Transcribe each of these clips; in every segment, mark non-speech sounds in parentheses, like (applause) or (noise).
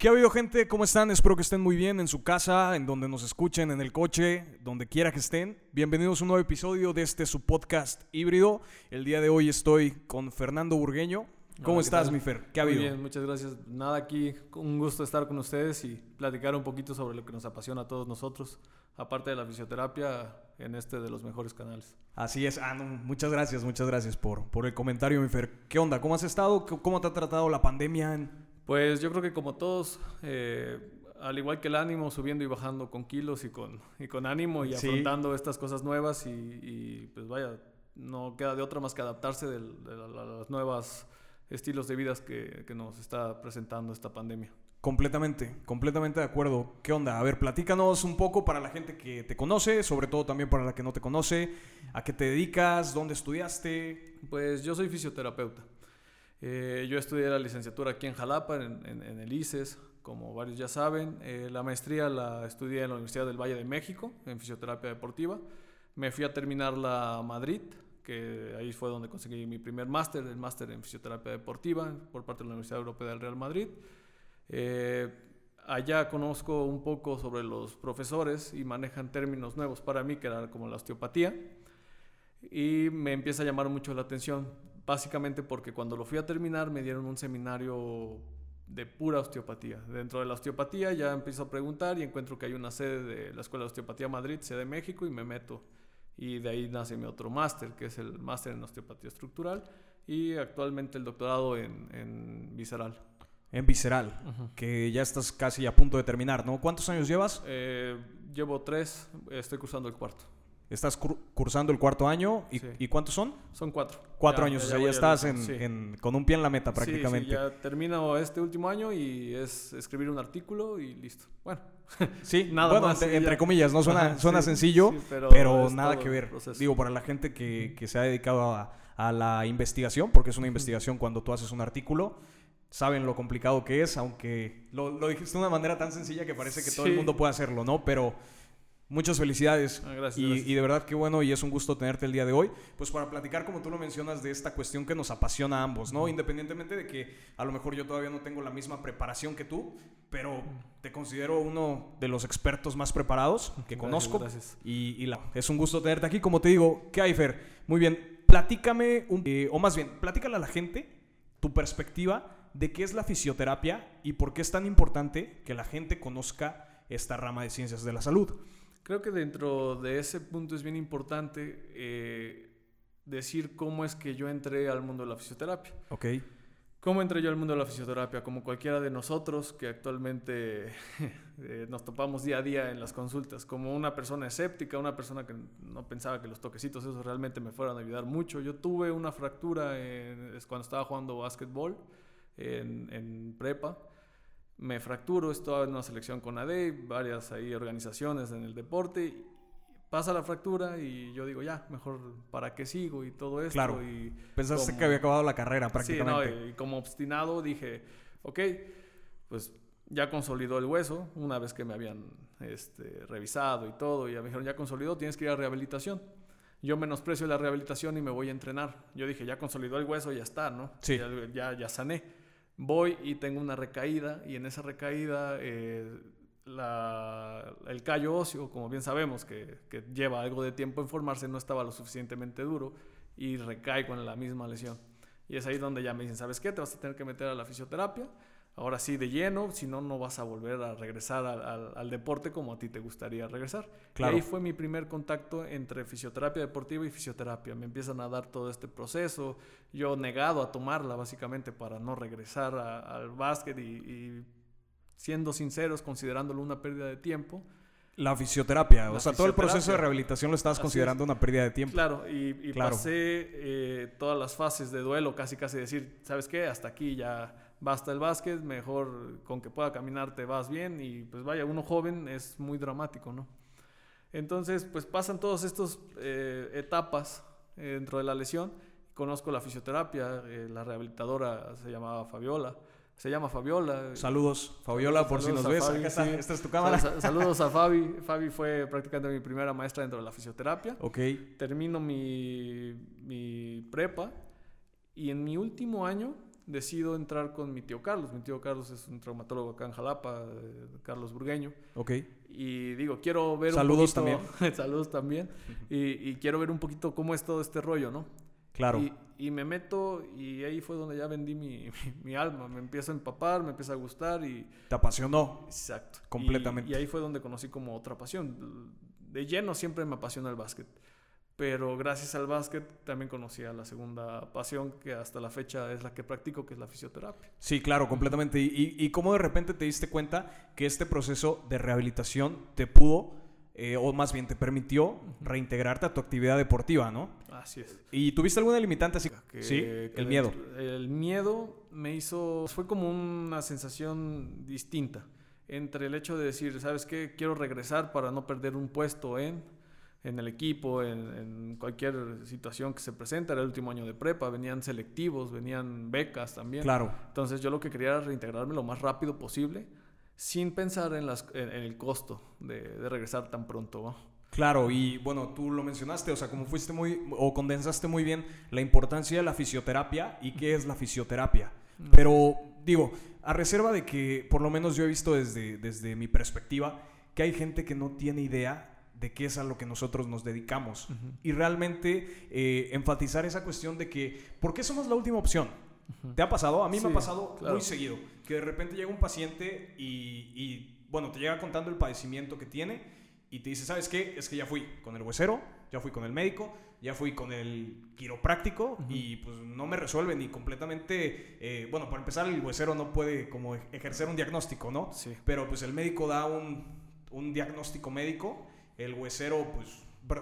¿Qué ha habido gente? ¿Cómo están? Espero que estén muy bien en su casa, en donde nos escuchen, en el coche, donde quiera que estén. Bienvenidos a un nuevo episodio de este su podcast híbrido. El día de hoy estoy con Fernando Burgueño. ¿Cómo Hola, ¿qué estás, mi Fer? ¿Qué ha Muy habido? bien, muchas gracias. Nada, aquí un gusto estar con ustedes y platicar un poquito sobre lo que nos apasiona a todos nosotros, aparte de la fisioterapia, en este de los mejores canales. Así es. Ah, no, muchas gracias, muchas gracias por, por el comentario, mi Fer. ¿Qué onda? ¿Cómo has estado? ¿Cómo- ¿Cómo te ha tratado la pandemia? en- Pues yo creo que como todos, eh, al igual que el ánimo, subiendo y bajando con kilos y con, y con ánimo y Sí. afrontando estas cosas nuevas y, y, pues vaya, no queda de otra más que adaptarse de, la- la- las nuevas estilos de vida que, que nos está presentando esta pandemia. Completamente, completamente de acuerdo. ¿Qué onda? A ver, platícanos un poco para la gente que te conoce, sobre todo también para la que no te conoce. ¿A qué te dedicas? ¿Dónde estudiaste? Pues yo soy fisioterapeuta. Eh, yo estudié la licenciatura aquí en Jalapa, en, en- en el ICES, como varios ya saben. Eh, la maestría la estudié en la Universidad del Valle de México, en fisioterapia deportiva. Me fui a terminarla a Madrid, que ahí fue donde conseguí mi primer máster, el máster en fisioterapia deportiva por parte de la Universidad Europea del Real Madrid. Eh, allá conozco un poco sobre los profesores y manejan términos nuevos para mí, que era como la osteopatía y me empieza a llamar mucho la atención, básicamente porque cuando lo fui a terminar me dieron un seminario de pura osteopatía. Dentro de la osteopatía ya empiezo a preguntar y encuentro que hay una sede de la Escuela de Osteopatía Madrid, sede de México, y me meto. Y de ahí nace mi otro máster, que es el máster en osteopatía estructural, y actualmente el doctorado en, en visceral. En Visceral, que ya estás casi a punto de terminar, ¿no? ¿Cuántos años llevas? Eh, llevo tres, estoy cursando el cuarto. Estás cur- cursando el cuarto año. ¿Y, Sí. ¿y cuántos son? Son cuatro. Cuatro Ya- años, ya o sea, ya estás en, último, sí. en- con un pie en la meta prácticamente. Sí, ya termino este último año y es escribir un artículo y listo. Bueno, (laughs) Sí, Nada bueno, más, entre, comillas, no suena, suena sencillo, pero, nada que ver. proceso. Digo, para la gente que, que se ha dedicado a, a la investigación, porque es una investigación cuando tú haces un artículo, saben lo complicado que es, aunque lo, lo dijiste de una manera tan sencilla que parece que todo el mundo puede hacerlo, ¿no? Pero muchas felicidades. Ah, gracias, y, gracias. y de verdad que bueno y es un gusto tenerte el día de hoy, pues para platicar como tú lo mencionas de esta cuestión que nos apasiona a ambos, ¿no? Independientemente de que a lo mejor yo todavía no tengo la misma preparación que tú, pero te considero uno de los expertos más preparados que Gracias, conozco gracias. y, y la- es un gusto tenerte aquí. Como te digo, ¿qué hay, Fer? Muy bien, platícame, un- eh, o más bien, platícale a la gente tu perspectiva de qué es la fisioterapia y por qué es tan importante que la gente conozca esta rama de ciencias de la salud. Creo que dentro de ese punto es bien importante eh, decir cómo es que yo entré al mundo de la fisioterapia. Ok. ¿Cómo entré yo al mundo de la fisioterapia? Como cualquiera de nosotros que actualmente (laughs) eh, nos topamos día a día en las consultas, como una persona escéptica, una persona que no pensaba que los toquecitos esos realmente me fueran a ayudar mucho. Yo tuve una fractura en- es cuando estaba jugando básquetbol en, en prepa. Me fracturo, estaba en una selección con ADE, varias ahí organizaciones en el deporte. Pasa la fractura y yo digo, ya, mejor, ¿para qué sigo? Y todo esto. Claro. Y, Pensaste como- que había acabado la carrera Sí, prácticamente. no, y como obstinado dije, ok, pues ya consolidó el hueso, una vez que me habían este, revisado y todo, y ya me dijeron, ya consolidó, tienes que ir a rehabilitación. Yo menosprecio la rehabilitación y me voy a entrenar. Yo dije, ya consolidó el hueso, ya está, ¿no? Sí. Ya, ya, ya sané. Voy y tengo una recaída, y en esa recaída eh, el callo óseo, como bien sabemos, que, que lleva algo de tiempo en formarse, no estaba lo suficientemente duro y recaigo en la misma lesión. Y es ahí donde ya me dicen, ¿sabes qué? Te vas a tener que meter a la fisioterapia. Ahora sí, de lleno, si no, no vas a volver a regresar al, al- al deporte como a ti te gustaría regresar. Claro. Y ahí fue mi primer contacto entre fisioterapia deportiva y fisioterapia. Me empiezan a dar todo este proceso. Yo negado a tomarla, básicamente, para no regresar a- al básquet y, y siendo sinceros, considerándolo una pérdida de tiempo. La fisioterapia, o sea, todo el proceso de rehabilitación lo estabas Así considerando una pérdida de tiempo. Claro, y, y Claro. pasé eh, todas las fases de duelo, casi casi decir, ¿sabes qué? Hasta aquí ya basta el básquet, mejor con que pueda caminar te vas bien y pues vaya, uno joven es muy dramático, ¿no? Entonces, pues pasan todas estas eh, etapas eh, dentro de la lesión. Conozco la fisioterapia, eh, la rehabilitadora se llamaba Fabiola, se llama Fabiola. Saludos, Fabiola, por si nos ves. Fabi, Acá está, sí. esta es tu cámara. Sal- Saludos a Fabi. (laughs) Fabi fue prácticamente mi primera maestra dentro de la fisioterapia. Ok, Termino mi, mi prepa y en mi último año decido entrar con mi tío Carlos. Mi tío Carlos es un traumatólogo acá en Jalapa, eh, Carlos Burgueño. Ok. Y digo, quiero ver Saludos un poquito... (laughs) Saludos también. y, y, quiero ver un poquito cómo es todo este rollo, ¿no? Claro. Y, y me meto y ahí fue donde ya vendí mi, mi, (laughs) mi, alma. Me empiezo a empapar, me empieza a gustar y... Te apasionó. Exacto. Completamente. Y, y ahí fue donde conocí como otra pasión. De lleno siempre me apasiona el básquet pero gracias al básquet también conocí a la segunda pasión que hasta la fecha es la que practico, que es la fisioterapia. Sí, claro, completamente. ¿Y, y, y cómo de repente te diste cuenta que este proceso de rehabilitación te pudo, eh, o más bien te permitió reintegrarte a tu actividad deportiva, ¿no? Así es. ¿Y tuviste alguna limitante así? Que, sí, que el miedo. El miedo me hizo, fue como una sensación distinta entre el hecho de decir, ¿sabes qué? Quiero regresar para no perder un puesto en en el equipo, en, en, cualquier situación que se presenta. Era el último año de prepa, venían selectivos, venían becas también. Claro. Entonces yo lo que quería era reintegrarme lo más rápido posible, sin pensar en, las, en, en el costo de, de, regresar tan pronto. ¿no? Claro, y bueno, tú lo mencionaste, o sea, como fuiste muy, o condensaste muy bien la importancia de la fisioterapia y qué es la fisioterapia. Pero digo, a reserva de que por lo menos yo he visto desde, desde mi perspectiva que hay gente que no tiene idea de qué es a lo que nosotros nos dedicamos. Uh -huh. Y realmente eh, enfatizar esa cuestión de que, ¿por qué somos la última opción? Uh -huh. ¿Te ha pasado? A mí sí, me ha pasado claro. muy seguido, que de repente llega un paciente y, y, bueno, te llega contando el padecimiento que tiene y te dice, ¿sabes qué? Es que ya fui con el huesero, ya fui con el médico, ya fui con el quiropráctico uh -huh. y pues no me resuelven y completamente, eh, bueno, para empezar el huesero no puede como ejercer un diagnóstico, ¿no? Sí. Pero pues el médico da un, un diagnóstico médico el huesero, pues,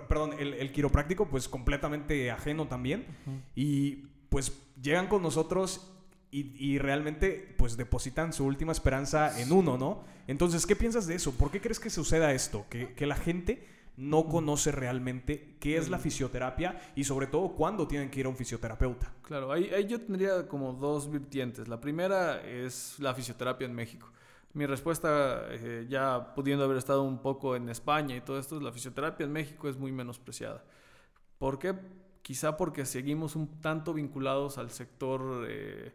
perdón, el, el, quiropráctico, pues completamente ajeno también. Uh -huh. Y pues llegan con nosotros y, y, realmente pues depositan su última esperanza en uno, ¿no? Entonces, ¿qué piensas de eso? ¿Por qué crees que suceda esto? Que, que la gente no conoce realmente qué es la fisioterapia y sobre todo cuándo tienen que ir a un fisioterapeuta. Claro, ahí, ahí yo tendría como dos vertientes. La primera es la fisioterapia en México. Mi respuesta, eh, ya pudiendo haber estado un poco en España y todo esto, es la fisioterapia en México es muy menospreciada. ¿Por qué? Quizá porque seguimos un tanto vinculados al sector eh,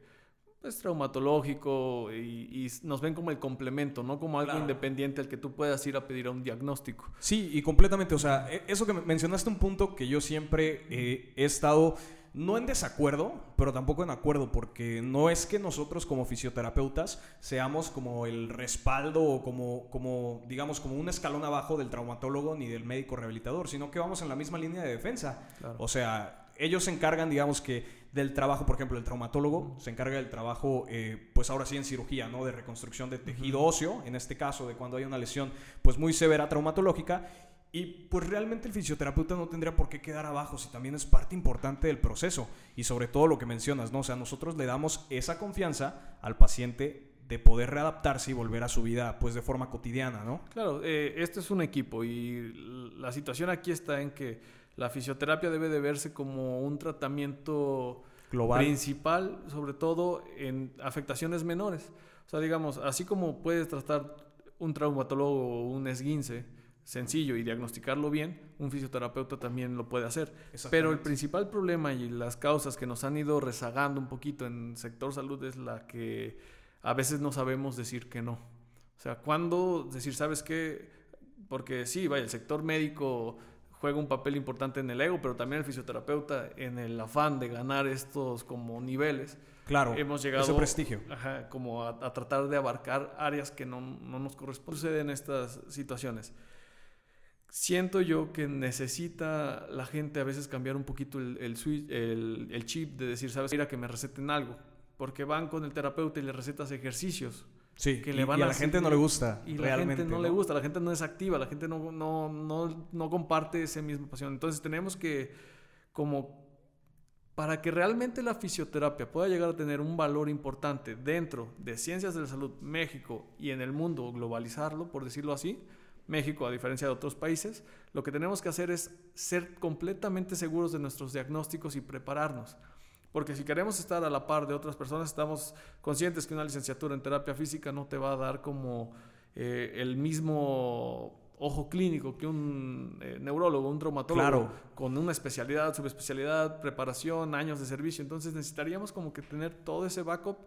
pues, traumatológico y, y, nos ven como el complemento, no como algo claro. independiente al que tú puedas ir a pedir a un diagnóstico. Sí, y completamente. O sea, e, eso que mencionaste un punto que yo siempre eh, he estado no en desacuerdo, pero tampoco en acuerdo, porque no es que nosotros como fisioterapeutas seamos como el respaldo o como, como, digamos, como un escalón abajo del traumatólogo ni del médico rehabilitador, sino que vamos en la misma línea de defensa. Claro. O sea, ellos se encargan, digamos que, del trabajo, por ejemplo, el traumatólogo se encarga del trabajo, eh, pues ahora sí en cirugía, ¿no? De reconstrucción de tejido uh -huh. óseo, en este caso, de cuando hay una lesión, pues muy severa traumatológica. Y pues realmente el fisioterapeuta no tendría por qué quedar abajo si también es parte importante del proceso. Y sobre todo lo que mencionas, ¿no? O sea, nosotros le damos esa confianza al paciente de poder readaptarse y volver a su vida pues de forma cotidiana, ¿no? Claro, eh, este es un equipo y la situación aquí está en que la fisioterapia debe de verse como un tratamiento global principal, sobre todo en afectaciones menores. O sea, digamos, así como puedes tratar un traumatólogo o un esguince, sencillo y diagnosticarlo bien, un fisioterapeuta también lo puede hacer. Pero el principal problema y las causas que nos han ido rezagando un poquito en el sector salud es la que a veces no sabemos decir que no. O sea, cuando decir, ¿sabes qué? Porque sí, vaya, el sector médico juega un papel importante en el ego, pero también el fisioterapeuta en el afán de ganar estos como niveles. Claro, hemos llegado ese prestigio. Ajá, como a, a, tratar de abarcar áreas que no, no nos corresponden. En estas situaciones siento yo que necesita la gente a veces cambiar un poquito el, el, switch, el, el chip de decir, sabes, mira que me receten algo, porque van con el terapeuta y le recetas ejercicios. Sí, que y, le van y a, a la gente no le gusta. Y realmente, la gente no, no, le gusta, la gente no es activa, la gente no, no, no, no comparte esa misma pasión. Entonces tenemos que, como, para que realmente la fisioterapia pueda llegar a tener un valor importante dentro de ciencias de la salud, México y en el mundo, globalizarlo, por decirlo así, México, a diferencia de otros países, lo que tenemos que hacer es ser completamente seguros de nuestros diagnósticos y prepararnos. Porque si queremos estar a la par de otras personas, estamos conscientes que una licenciatura en terapia física no te va a dar como eh, el mismo ojo clínico que un eh, neurólogo, un traumatólogo, Claro. con una especialidad, subespecialidad, preparación, años de servicio. Entonces necesitaríamos como que tener todo ese backup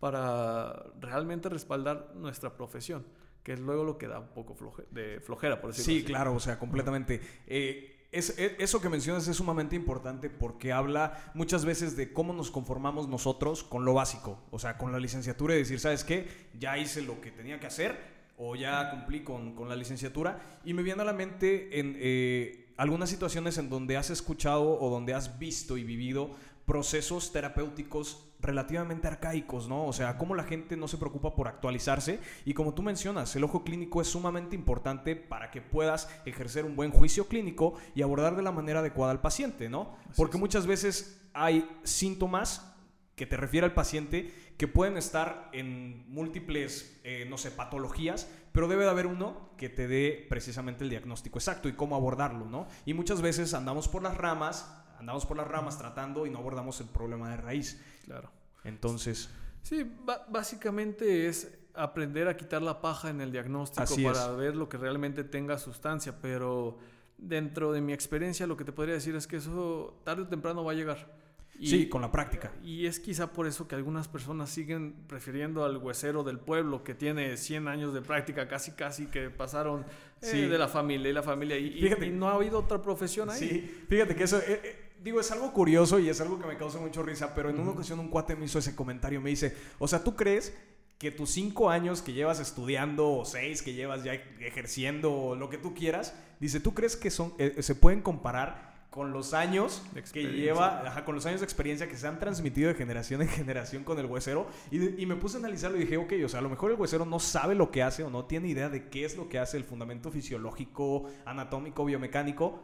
para realmente respaldar nuestra profesión, que es luego lo que da un poco floje- de flojera, por decirlo Sí, así. claro, o sea, completamente. Eh, es, e- eso que mencionas es sumamente importante porque habla muchas veces de cómo nos conformamos nosotros con lo básico, o sea, con la licenciatura y decir, ¿sabes qué? Ya hice lo que tenía que hacer o ya cumplí con, con la licenciatura y me viene a la mente en eh, algunas situaciones en donde has escuchado o donde has visto y vivido procesos terapéuticos relativamente arcaicos, ¿no? O sea, cómo la gente no se preocupa por actualizarse y como tú mencionas, el ojo clínico es sumamente importante para que puedas ejercer un buen juicio clínico y abordar de la manera adecuada al paciente, ¿no? Porque muchas veces hay síntomas que te refiere al paciente que pueden estar en múltiples, eh, no sé, patologías, pero debe de haber uno que te dé precisamente el diagnóstico exacto y cómo abordarlo, ¿no? Y muchas veces andamos por las ramas, andamos por las ramas tratando y no abordamos el problema de raíz. Claro. Entonces, Sí, básicamente es aprender a quitar la paja en el diagnóstico Así para es. ver lo que realmente tenga sustancia, pero dentro de mi experiencia lo que te podría decir es que eso tarde o temprano va a llegar. Y- sí, con la práctica. Y es quizá por eso que algunas personas siguen prefiriendo al huesero del pueblo que tiene 100 años de práctica, casi casi que pasaron eh, Sí. de la familia y la familia. Y, y- Fíjate. y no ha habido otra profesión ahí. Sí, fíjate que eso, eh, eh, digo, es algo curioso y es algo que me causa mucho risa, pero en una ocasión un cuate me hizo ese comentario, me dice, o sea, ¿tú crees que tus cinco años que llevas estudiando o seis que llevas ya ejerciendo o lo que tú quieras, dice, ¿tú crees que son, eh, se pueden comparar con los años que lleva, ajá, con los años de experiencia que se han transmitido de generación en generación con el huesero? Y, y me puse a analizarlo y dije, ok, o sea, a lo mejor el huesero no sabe lo que hace o no tiene idea de qué es lo que hace el fundamento fisiológico, anatómico, biomecánico,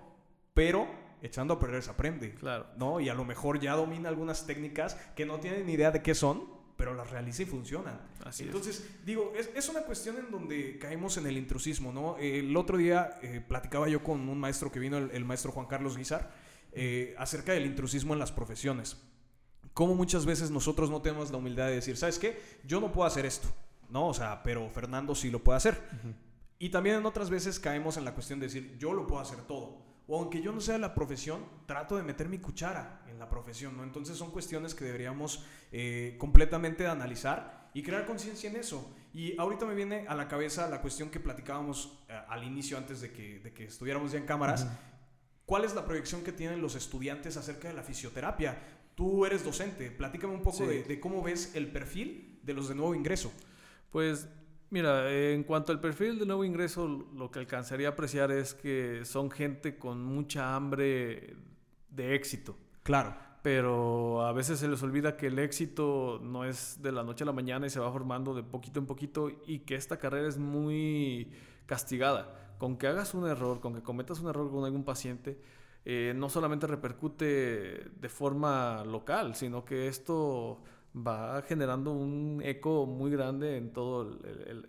pero echando a perder se aprende. Claro. ¿no? Y a lo mejor ya domina algunas técnicas que no tienen ni idea de qué son, pero las realiza y funcionan. Así es. Entonces, digo, es, es una cuestión en donde caemos en el intrusismo, ¿no? El otro día eh, platicaba yo con un maestro que vino, el, el maestro Juan Carlos Guizar, eh, acerca del intrusismo en las profesiones. Cómo muchas veces nosotros no tenemos la humildad de decir, ¿sabes qué? Yo no puedo hacer esto, ¿no? O sea, pero Fernando sí lo puede hacer. Y también en otras veces caemos en la cuestión de decir, yo lo puedo hacer todo. O aunque yo no sea de la profesión, trato de meter mi cuchara en la profesión, ¿no? Entonces son cuestiones que deberíamos eh, completamente analizar y crear conciencia en eso. Y ahorita me viene a la cabeza la cuestión que platicábamos eh, al inicio, antes de que, de que estuviéramos ya en cámaras. ¿Cuál es la proyección que tienen los estudiantes acerca de la fisioterapia? Tú eres docente, platícame un poco Sí. de, de cómo ves el perfil de los de nuevo ingreso. Pues mira, en cuanto al perfil de nuevo ingreso, lo que alcanzaría a apreciar es que son gente con mucha hambre de éxito. Claro. Pero a veces se les olvida que el éxito no es de la noche a la mañana y se va formando de poquito en poquito y que esta carrera es muy castigada. Con que hagas un error, con que cometas un error con algún paciente, eh, no solamente repercute de forma local, sino que esto va generando un eco muy grande en todos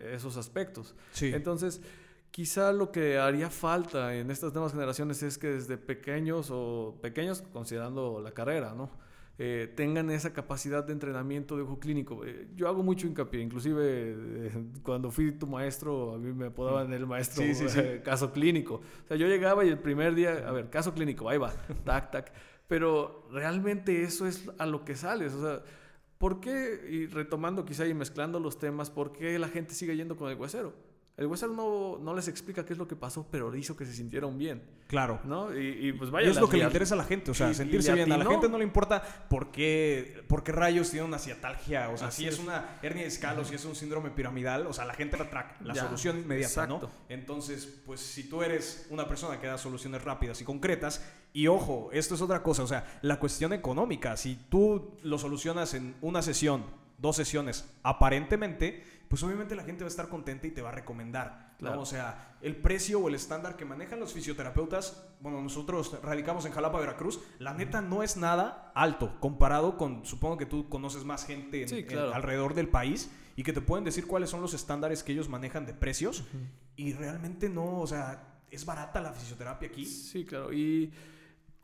esos aspectos. Sí. Entonces, quizá lo que haría falta en estas nuevas generaciones es que desde pequeños o pequeños, considerando la carrera, ¿no? Eh, tengan esa capacidad de entrenamiento de ojo clínico. Eh, yo hago mucho hincapié, inclusive eh, cuando fui tu maestro, a mí me apodaban el maestro Sí, sí, sí. eh, caso clínico. O sea, yo llegaba y el primer día, a ver, caso clínico, ahí va, tac, tac. Pero realmente eso es a lo que sales. O sea, ¿por qué, y retomando quizá y mezclando los temas, por qué la gente sigue yendo con el huesero? El huesero no, no les explica qué es lo que pasó, pero hizo que se sintieron bien, Claro. ¿no? Y, y pues Y vaya. es lo que le interesa a la gente, o sea, y- sentirse bien. A la gente no le importa por qué, por qué rayos tiene una ciatalgia, o sea, Así si es es. una hernia de escalo, si es un síndrome piramidal, o sea, la gente la track, la Ya, solución inmediata, ¿no? exacto. Entonces, pues si tú eres una persona que da soluciones rápidas y concretas, y ojo, esto es otra cosa, o sea, la cuestión económica, si tú lo solucionas en una sesión, dos sesiones, aparentemente, pues obviamente la gente va a estar contenta y te va a recomendar. ¿no? Claro. O sea, el precio o el estándar que manejan los fisioterapeutas, bueno, nosotros radicamos en Jalapa, Veracruz, la neta no es nada alto comparado con, supongo que tú conoces más gente en- Sí, en- claro. alrededor del país y que te pueden decir cuáles son los estándares que ellos manejan de precios y realmente no, o sea, es barata la fisioterapia aquí. Sí, claro. Y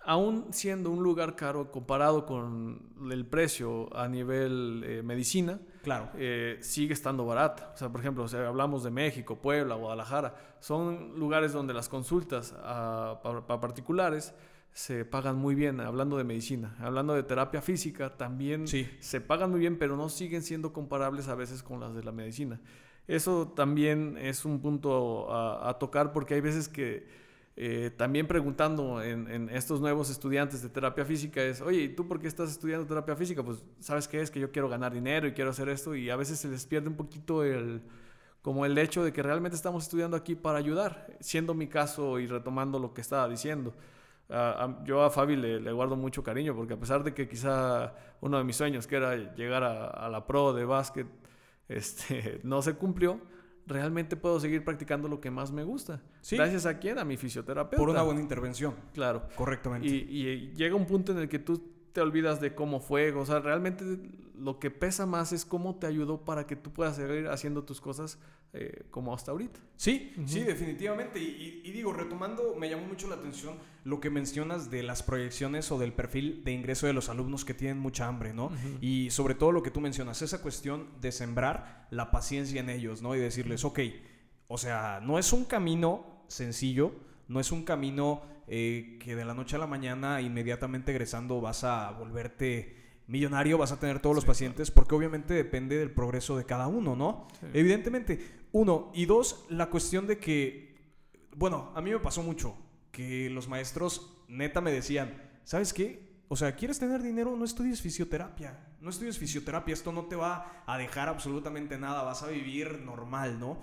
aún siendo un lugar caro comparado con el precio a nivel eh, medicina, Claro. eh, sigue estando barata. O sea, por ejemplo, o sea, hablamos de México, Puebla, Guadalajara, son lugares donde las consultas a, pa- pa particulares se pagan muy bien, hablando de medicina. Hablando de terapia física, también Sí. se pagan muy bien, pero no siguen siendo comparables a veces con las de la medicina. Eso también es un punto a, a tocar porque hay veces que eh, también preguntando en, estos nuevos estudiantes de terapia física es, oye, ¿y tú por qué estás estudiando terapia física? Pues, ¿sabes qué es? Que yo quiero ganar dinero y quiero hacer esto y a veces se les pierde un poquito el, como el hecho de que realmente estamos estudiando aquí para ayudar, siendo mi caso y retomando lo que estaba diciendo. Yo a Fabi le, le guardo mucho cariño porque a pesar de que quizá uno de mis sueños, que era llegar a, a la pro de básquet, (laughs) este, no se cumplió, realmente puedo seguir practicando lo que más me gusta. Sí. Gracias a quién? A mi fisioterapeuta. Por una buena intervención. Claro. Correctamente. Y, y llega un punto en el que tú te olvidas de cómo fue. O sea, realmente lo que pesa más es cómo te ayudó para que tú puedas seguir haciendo tus cosas eh, como hasta ahorita. Sí, sí, definitivamente. Y, y- y digo, retomando, me llamó mucho la atención lo que mencionas de las proyecciones o del perfil de ingreso de los alumnos que tienen mucha hambre, ¿no? Y sobre todo lo que tú mencionas, esa cuestión de sembrar la paciencia en ellos, ¿no? Y decirles, ok, o sea, no es un camino sencillo, no es un camino eh, que de la noche a la mañana, inmediatamente egresando, vas a volverte millonario, vas a tener todos los pacientes, porque obviamente depende del progreso de cada uno, ¿no? Evidentemente, uno. Y dos, la cuestión de que, bueno, a mí me pasó mucho, que los maestros neta me decían, ¿sabes qué? O sea, ¿quieres tener dinero? No estudies fisioterapia. No estudies fisioterapia, esto no te va a dejar absolutamente nada, vas a vivir normal, ¿no?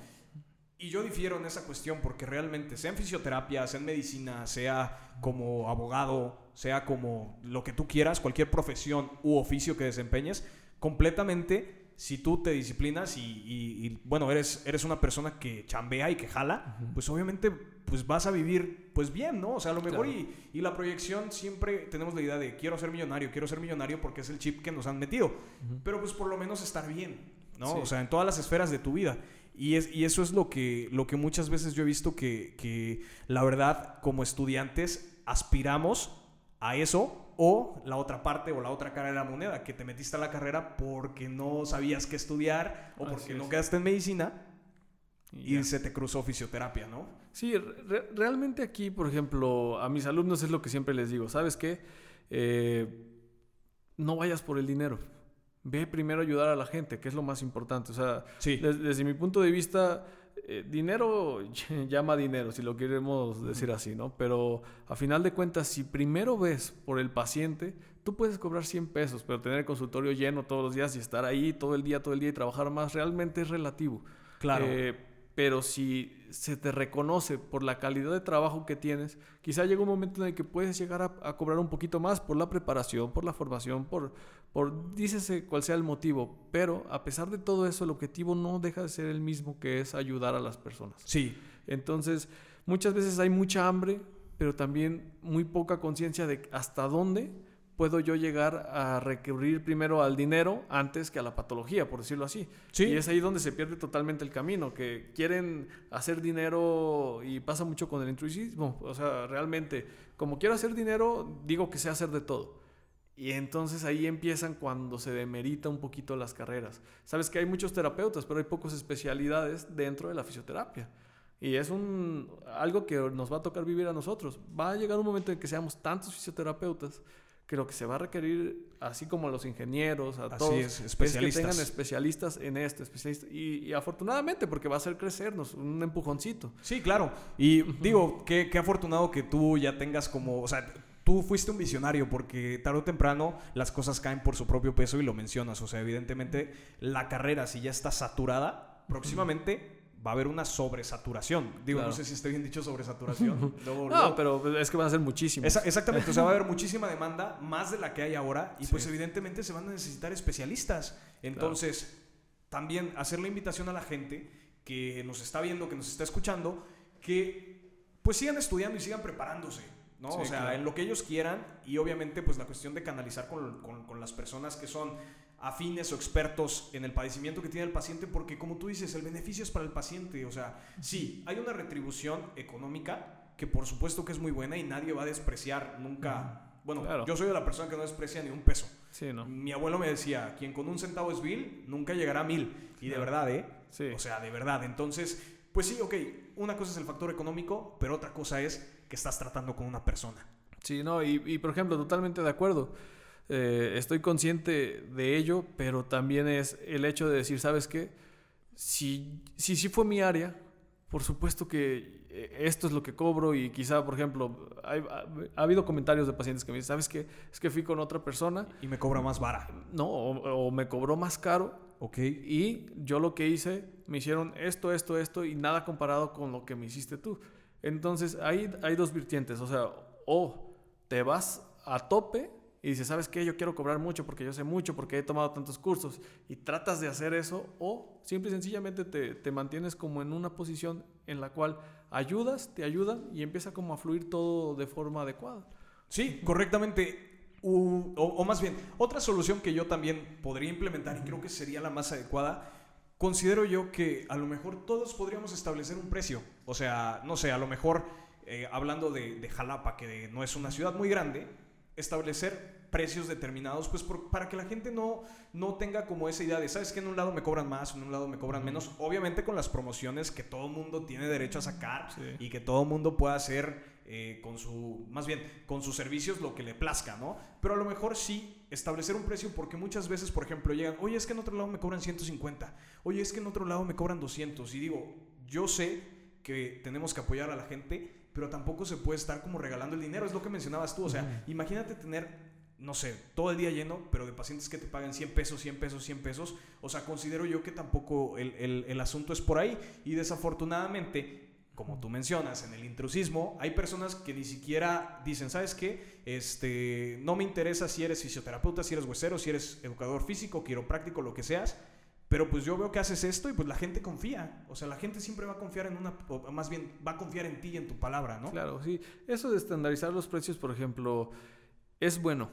Y yo difiero en esa cuestión porque realmente, sea en fisioterapia, sea en medicina, sea como abogado, sea como lo que tú quieras, cualquier profesión u oficio que desempeñes, completamente, si tú te disciplinas y, y- y, bueno, eres, eres una persona que chambea y que jala, pues obviamente pues vas a vivir pues bien, ¿no? O sea, a lo mejor Claro. y, y la proyección siempre tenemos la idea de quiero ser millonario, quiero ser millonario porque es el chip que nos han metido, pero pues por lo menos estar bien, ¿no? Sí. O sea, en todas las esferas de tu vida. Y, es, y eso es lo que, lo que muchas veces yo he visto que, que la verdad como estudiantes aspiramos a eso o la otra parte o la otra cara de la moneda, que te metiste a la carrera porque no sabías qué estudiar o Así porque no quedaste en medicina Y se te cruzó fisioterapia, ¿no? Sí, re- realmente aquí, por ejemplo, a mis alumnos es lo que siempre les digo, ¿sabes qué? Eh, no vayas por el dinero. Ve primero ayudar a la gente, que es lo más importante. O sea, Sí. des- desde mi punto de vista, eh, dinero (laughs) llama dinero, si lo queremos decir así, ¿no? Pero a final de cuentas, si primero ves por el paciente, tú puedes cobrar 100 pesos, pero tener el consultorio lleno todos los días y estar ahí todo el día, todo el día y trabajar más, realmente es relativo. Claro. Eh, pero si se te reconoce por la calidad de trabajo que tienes, quizá llega un momento en el que puedes llegar a, a cobrar un poquito más por la preparación, por la formación, por, por dícese cuál sea el motivo. Pero a pesar de todo eso, el objetivo no deja de ser el mismo que es ayudar a las personas. Sí, Entonces, muchas veces hay mucha hambre, pero también muy poca conciencia de hasta dónde puedo yo llegar a recurrir primero al dinero antes que a la patología, por decirlo así. Sí. Y es ahí donde se pierde totalmente el camino, que quieren hacer dinero y pasa mucho con el intrusismo. O sea, realmente, como quiero hacer dinero, digo que sé hacer de todo. Y entonces ahí empiezan cuando se demerita un poquito las carreras. Sabes que hay muchos terapeutas, pero hay pocas especialidades dentro de la fisioterapia. Y es un, algo que nos va a tocar vivir a nosotros. Va a llegar un momento en que seamos tantos fisioterapeutas que lo que se va a requerir, así como a los ingenieros, a Así todos, es, que especialistas. tengan especialistas en esto, especialistas. Y, y afortunadamente, porque va a hacer crecernos un empujoncito. Sí, claro. Y digo, qué, qué afortunado que tú ya tengas como, o sea, tú fuiste un visionario porque tarde o temprano las cosas caen por su propio peso y lo mencionas. O sea, evidentemente la carrera, si ya está saturada, próximamente va a haber una sobresaturación. Digo, Claro. no sé si esté bien dicho sobresaturación. (laughs) Luego- No, luego- pero es que van a ser muchísimos. Esa- (laughs) exactamente, o sea, va a haber muchísima demanda, más de la que hay ahora, y Sí. pues evidentemente se van a necesitar especialistas. Entonces, también hacer la invitación a la gente que nos está viendo, que nos está escuchando, que pues sigan estudiando y sigan preparándose, ¿no? Sí, o sea, claro. en lo que ellos quieran, y obviamente pues la cuestión de canalizar con, con- con las personas que son afines o expertos en el padecimiento que tiene el paciente, porque como tú dices, el beneficio es para el paciente, o sea, sí, hay una retribución económica, que por supuesto que es muy buena y nadie va a despreciar nunca. Bueno, Claro. yo soy de la persona que no desprecia ni un peso. Sí, ¿no? Mi abuelo me decía, quien con un centavo es vil, nunca llegará a mil. Y de verdad, ¿eh? Sí. O sea, de verdad. Entonces, pues sí, ok, una cosa es el factor económico, pero otra cosa es que estás tratando con una persona. Sí, no, y, y, por ejemplo, totalmente de acuerdo. Eh, estoy consciente de ello, pero también es el hecho de decir, ¿sabes qué? Si si, sí fue mi área, por supuesto que eh, esto es lo que cobro y quizá, por ejemplo, hay- ha, ha habido comentarios de pacientes que me dicen, ¿sabes qué? Es que fui con otra persona, Y me cobra más vara. no, o, o me cobró más caro Ok. y yo lo que hice, me hicieron esto, esto, esto y nada comparado con lo que me hiciste tú. Entonces, ahí hay dos vertientes. O sea, o te vas a tope y dices, ¿sabes qué? Yo quiero cobrar mucho porque yo sé mucho, porque he tomado tantos cursos y tratas de hacer eso, o simple y sencillamente te, te mantienes como en una posición en la cual ayudas, te ayudan y empieza como a fluir todo de forma adecuada. Sí, correctamente. O más bien, otra solución que yo también podría implementar y creo que sería la más adecuada, considero yo que a lo mejor todos podríamos establecer un precio. O sea, no sé, a lo mejor, eh, hablando de, de Jalapa, que no es una ciudad muy grande, establecer precios determinados, pues por- para que la gente no, no tenga como esa idea de, ¿sabes que En un lado me cobran más, en un lado me cobran menos. Obviamente con las promociones que todo mundo tiene derecho a sacar Sí. y que todo mundo pueda hacer eh, con su, más bien, con sus servicios lo que le plazca, ¿no? Pero a lo mejor sí establecer un precio porque muchas veces, por ejemplo, llegan, oye, es que en otro lado me cobran 150, oye, es que en otro lado me cobran 200. Y digo, yo sé que tenemos que apoyar a la gente, pero tampoco se puede estar como regalando el dinero, es lo que mencionabas tú, o sea, imagínate tener no sé, todo el día lleno, pero de pacientes que te pagan 100 pesos, 100 pesos, 100 pesos. O sea, considero yo que tampoco el, el- el asunto es por ahí. Y desafortunadamente, como tú mencionas, en el intrusismo, hay personas que ni siquiera dicen, ¿sabes qué? Este, no me interesa si eres fisioterapeuta, si eres huesero, si eres educador físico, quiropráctico, lo que seas. Pero pues yo veo que haces esto y pues la gente confía. O sea, la gente siempre va a confiar en una, o más bien va a confiar en ti y en tu palabra, ¿no? Claro, sí. Eso de estandarizar los precios, por ejemplo, es bueno,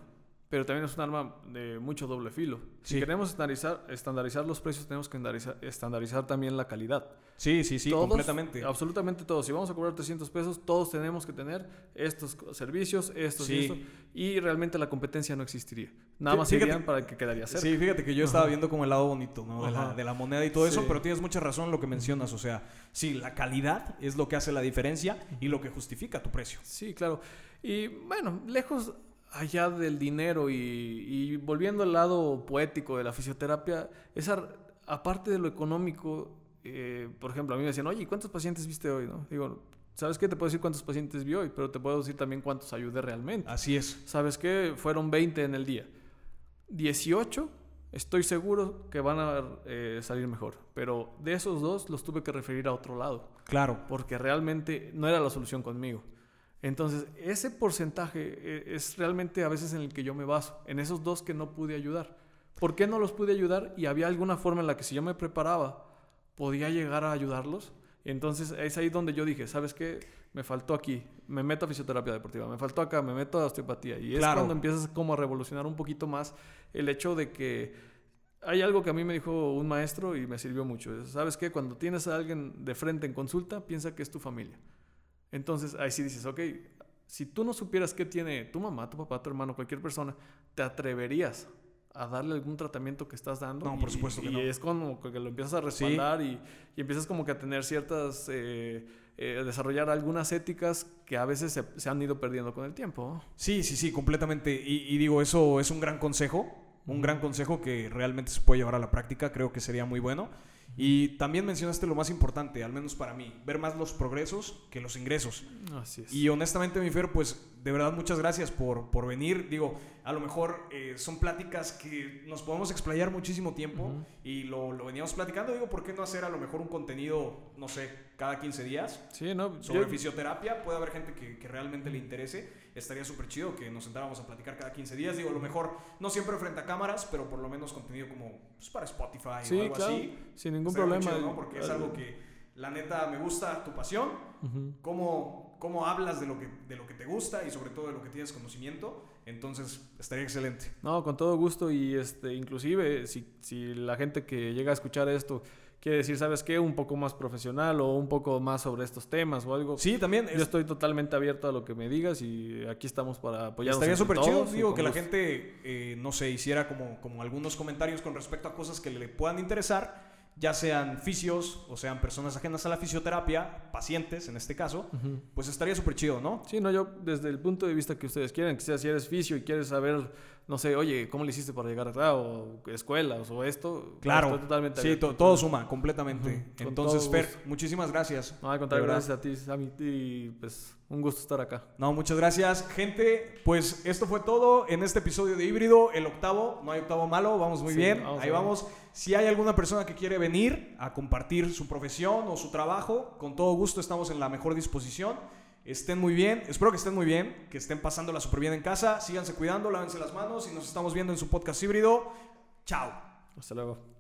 pero también es un arma de mucho doble filo. Si queremos estandarizar, estandarizar los precios, tenemos que estandarizar, estandarizar también la calidad. Sí, sí, sí, Todos, completamente. Absolutamente todos. Si vamos a cobrar 300 pesos, todos tenemos que tener estos servicios, estos y Sí. esto. Y realmente la competencia no existiría. Nada más fíjate- irían para que quedaría cerca. Sí, fíjate que yo estaba viendo como el lado bonito, ¿no? De la, de la moneda y todo eso, pero tienes mucha razón en lo que mencionas. O sea, sí, la calidad es lo que hace la diferencia y lo que justifica tu precio. Sí, claro. Y bueno, lejos allá del dinero y, y volviendo al lado poético de la fisioterapia, esa, aparte de lo económico, eh, por ejemplo, a mí me decían, oye, ¿cuántos pacientes viste hoy? ¿No? Digo, ¿sabes qué? Te puedo decir cuántos pacientes vi hoy, pero te puedo decir también cuántos ayudé realmente. Así es. ¿Sabes qué? Fueron 20 en el día. 18, estoy seguro que van a eh, salir mejor. Pero de esos dos los tuve que referir a otro lado Claro. porque realmente no era la solución conmigo. Entonces, ese porcentaje eh, es realmente a veces en el que yo me baso, en esos dos que no pude ayudar. ¿Por qué no los pude ayudar? Y había alguna forma en la que si yo me preparaba, podía llegar a ayudarlos. Entonces, es ahí donde yo dije, ¿sabes qué? Me faltó aquí, me meto a fisioterapia deportiva, me faltó acá, me meto a osteopatía. Y es cuando empiezas como a revolucionar un poquito más el hecho de que hay algo que a mí me dijo un maestro y me sirvió mucho. es, ¿Sabes qué? Cuando tienes a alguien de frente en consulta, piensa que es tu familia. Entonces ahí sí dices, ok, si tú no supieras qué tiene tu mamá, tu papá, tu hermano, cualquier persona, ¿te atreverías a darle algún tratamiento que estás dando? No, por Y- supuesto que y no. es como que lo empiezas a respaldar y, y empiezas como que a tener ciertas, eh, eh, desarrollar algunas éticas que a veces se, se han ido perdiendo con el tiempo. Sí, sí, sí, completamente. Y, y digo, eso es un gran consejo, un gran consejo que realmente se puede llevar a la práctica, creo que sería muy bueno. Y también mencionaste lo más importante, al menos para mí, ver más los progresos que los ingresos. Así es. Y honestamente, mi Fer, pues de verdad muchas gracias por, por venir. Digo, a lo mejor eh, son pláticas que nos podemos explayar muchísimo tiempo y lo, lo veníamos platicando. Digo, ¿por qué no hacer a lo mejor un contenido, no sé, cada 15 días? sí, no, Sobre yo- fisioterapia, puede haber gente que, que realmente le interese. Estaría súper chido que nos sentáramos a platicar cada 15 días. Digo, a lo mejor no siempre frente a cámaras, pero por lo menos contenido como pues, para Spotify Sí, o algo claro, así. sin ningún Estaría problema. chido, ¿no? Porque es algo que, la neta, me gusta tu pasión cómo, cómo hablas de lo, que, de lo que te gusta y sobre todo de lo que tienes conocimiento. Entonces, estaría excelente. No, con todo gusto y este, inclusive si, si la gente que llega a escuchar esto quiere decir, ¿sabes qué? Un poco más profesional o un poco más sobre estos temas o algo. Sí, también. Yo estoy totalmente abierto a lo que me digas y aquí estamos para apoyarnos. Estaría súper chido, digo, que la gente, eh, no sé, hiciera como, como algunos comentarios con respecto a cosas que le puedan interesar, ya sean fisios o sean personas ajenas a la fisioterapia, pacientes en este caso, pues estaría súper chido, ¿no? Sí, no, yo desde el punto de vista que ustedes quieren, que sea si eres fisio y quieres saber, no sé, oye, ¿cómo le hiciste para llegar acá? O escuelas o esto. Claro, estoy totalmente sí, to- todo suma completamente. Entonces, Fer, muchísimas gracias. No, al contrario, gracias a ti, Sammy, y pues un gusto estar acá. No, muchas gracias. Gente, pues esto fue todo en este episodio de Híbrido, el octavo. No hay octavo malo, vamos muy Sí, bien. vamos Ahí vamos. Si hay alguna persona que quiere venir a compartir su profesión o su trabajo, con todo gusto estamos en la mejor disposición. Estén muy bien, espero que estén muy bien, que estén pasándola súper bien en casa. Síganse cuidando, lávense las manos y nos estamos viendo en su podcast híbrido. Chao. Hasta luego.